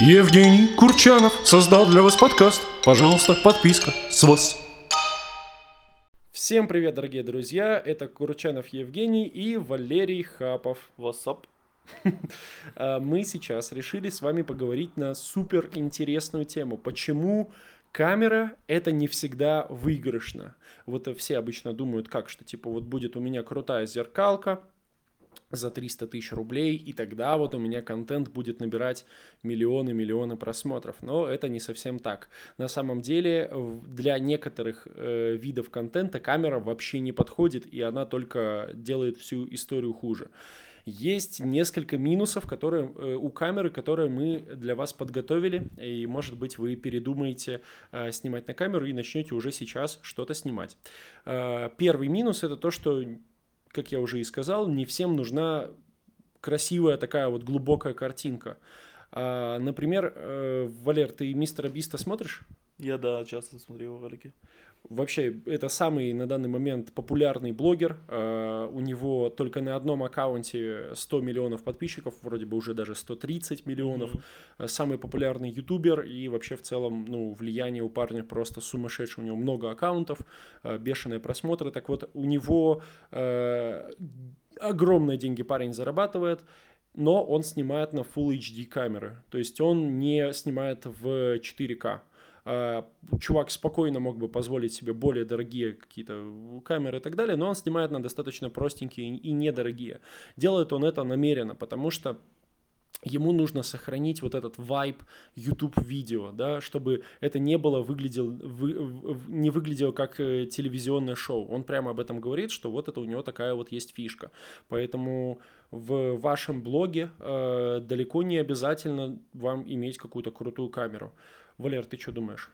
Евгений Курчанов создал для вас подкаст. Пожалуйста, подписка с вас. Всем привет, дорогие друзья! Это Курчанов Евгений и Валерий Хапов. What's up? А, Мы сейчас решили с вами поговорить на супер интересную тему. Почему камера это не всегда выигрышно? Вот все обычно думают, как что типа вот будет у меня крутая зеркалка за 300 тысяч рублей, и тогда вот у меня контент будет набирать миллионы-миллионы просмотров. Но это не совсем так. На самом деле для некоторых э, видов контента камера вообще не подходит, и она только делает всю историю хуже. Есть несколько минусов, которые э, у камеры, которые мы для вас подготовили, и может быть вы передумаете э, снимать на камеру и начнете уже сейчас что-то снимать. Э, Первый минус это то, что, как я уже и сказал, не всем нужна красивая такая вот глубокая картинка. А, Например, э, Валер, ты мистера Биста смотришь? Я, да, часто смотрю его ролики. Вообще, это самый на данный момент популярный блогер. Э, У него только на одном аккаунте 100 миллионов подписчиков, вроде бы уже даже 130 миллионов. Э, Самый популярный ютубер и вообще в целом, ну, влияние у парня просто сумасшедшее. У него много аккаунтов, э, бешеные просмотры. Так вот, у него огромные деньги парень зарабатывает, но он снимает на Full HD камеры. То есть он не снимает в 4К. А, Чувак спокойно мог бы позволить себе более дорогие какие-то камеры и так далее, но он снимает на достаточно простенькие и недорогие. Делает он это намеренно, потому что ему нужно сохранить вот этот вайб YouTube видео, да, чтобы это не было выглядел, вы- не выглядело как э, телевизионное шоу. Он прямо об этом говорит, что вот это у него такая вот есть фишка. Поэтому в вашем блоге э, далеко не обязательно вам иметь какую-то крутую камеру. Валер, ты что думаешь?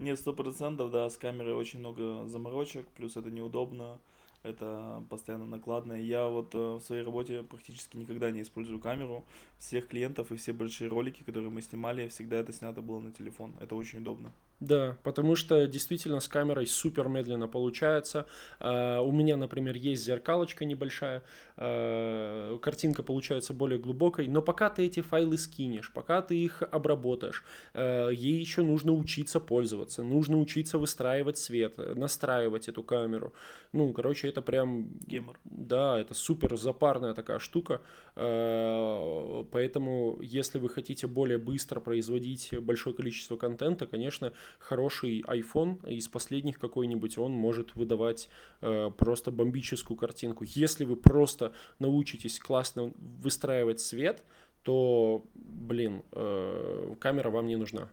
Нет, сто процентов, да, с камерой очень много заморочек, плюс это неудобно, это постоянно накладно. Я вот э, в своей работе практически никогда не использую камеру. Всех клиентов и все большие ролики, которые мы снимали, всегда это снято было на телефон. Это очень удобно. Да, потому что действительно с камерой супер медленно получается. А, У меня, например, есть зеркалочка небольшая, а, картинка получается более глубокой, но пока ты эти файлы скинешь, пока ты их обработаешь, ей еще нужно учиться пользоваться, нужно учиться выстраивать свет, э, настраивать эту камеру. Ну, короче, это прям Гемор. да, это супер запарная такая штука, э, поэтому если вы хотите более быстро производить большое количество контента, конечно, хороший iPhone из последних какой-нибудь, он может выдавать э, просто бомбическую картинку. Если вы просто научитесь классно выстраивать свет, то, блин, э, камера вам не нужна.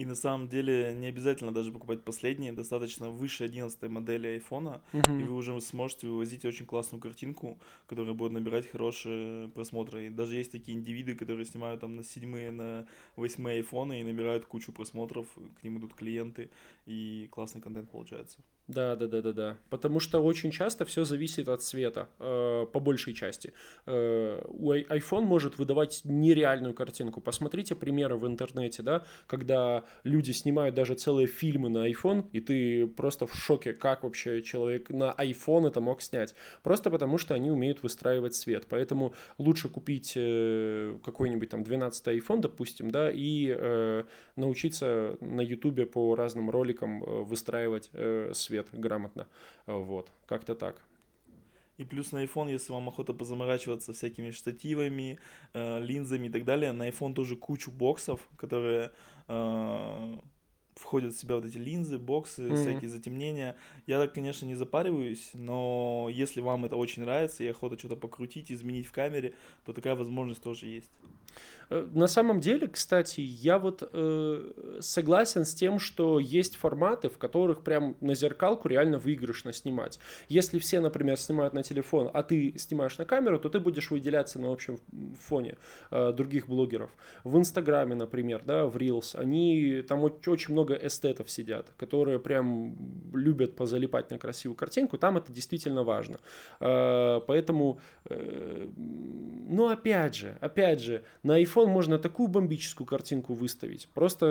И на самом деле не обязательно даже покупать последние, достаточно выше 11 модели айфона, и Мгм. вы уже сможете вывозить очень классную картинку, которая будет набирать хорошие просмотры. И даже есть такие индивиды, которые снимают там на седьмые, на восьмые айфоны и набирают кучу просмотров, к ним идут клиенты, и классный контент получается. Да, да, да, да, да. Потому что очень часто все зависит от цвета, э, по большей части. Э, у iPhone может выдавать нереальную картинку. Посмотрите примеры в интернете, да, когда люди снимают даже целые фильмы на iPhone, и ты просто в шоке, как вообще человек на iPhone это мог снять. Просто потому что они умеют выстраивать свет. Поэтому лучше купить э, какой-нибудь там 12 iPhone, допустим, да, и э, научиться на Ютубе по разным роликам э, выстраивать э, свет грамотно. Э, Вот, как-то так. И плюс на iPhone, если вам охота позаморачиваться всякими штативами, э, линзами и так далее, на iPhone тоже кучу боксов, которые э, входят в себя вот эти линзы, боксы, Мгм. всякие затемнения. Я, так, конечно, не запариваюсь, но если вам это очень нравится и охота что-то покрутить, изменить в камере, то такая возможность тоже есть. Э, На самом деле, кстати, я вот э, согласен с тем, что есть форматы, в которых прям на зеркалку реально выигрышно снимать. Если все, например, снимают на телефон, а ты снимаешь на камеру, то ты будешь выделяться на общем фоне э, других блогеров. В Инстаграме, например, да, в Reels, они там оч- очень много эстетов сидят, которые прям любят позалипать на красивую картинку. Там это действительно важно. Э, Поэтому, э, ну опять же, опять же, на iPhone можно такую бомбическую картинку выставить. Просто,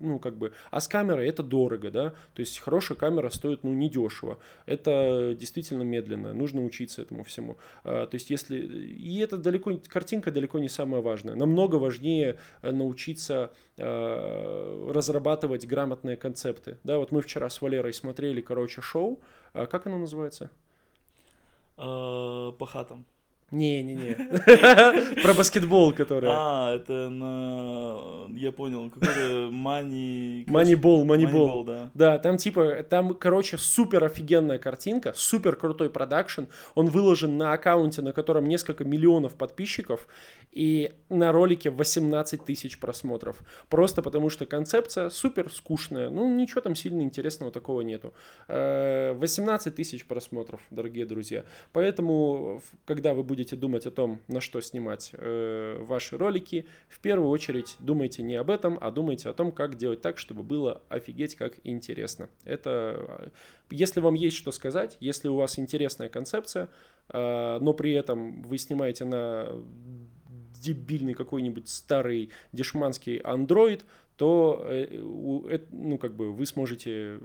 ну, как бы... А с камерой это дорого, да? То есть хорошая камера стоит, ну, недешево. Это действительно медленно. Нужно учиться этому всему. А, то есть если... И это далеко... Картинка далеко не самое важное. Намного важнее э, научиться э, разрабатывать грамотные концепты. Да, вот мы вчера с Валерой смотрели, короче, шоу. А как оно называется? Э, По хатам. Не-не-не. Про баскетбол, который. А, это на... Я понял, какой-то мани... Moneyball. Moneyball, да. Да, там типа, там, короче, супер офигенная картинка, супер крутой продакшн. Он выложен на аккаунте, на котором несколько миллионов подписчиков, и на ролике 18 тысяч просмотров. Просто потому что концепция супер скучная. Ну, ничего там сильно интересного такого нету. Э, 18 тысяч просмотров, дорогие друзья. Поэтому, когда вы будете думать о том, на что снимать э, ваши ролики, в первую очередь думайте не об этом, а думайте о том, как делать так, чтобы было офигеть как интересно. Это, э, если вам есть что сказать, если у вас интересная концепция, э, но при этом вы снимаете на дебильный какой-нибудь старый дешманский Android, то э, э, ну, как бы вы сможете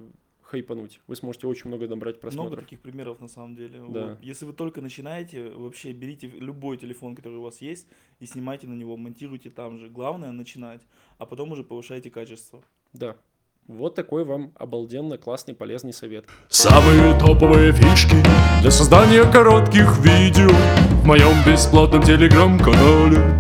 хайпануть, вы сможете очень много набрать Много просмотров. таких примеров на самом деле. Да. Вот. Если вы только начинаете, вообще берите любой телефон, который у вас есть, и снимайте на него, монтируйте там же. Главное начинать, а потом уже повышайте качество. Да. Вот такой вам обалденно классный полезный совет. Самые топовые фишки для создания коротких видео в моем бесплатном телеграм-канале.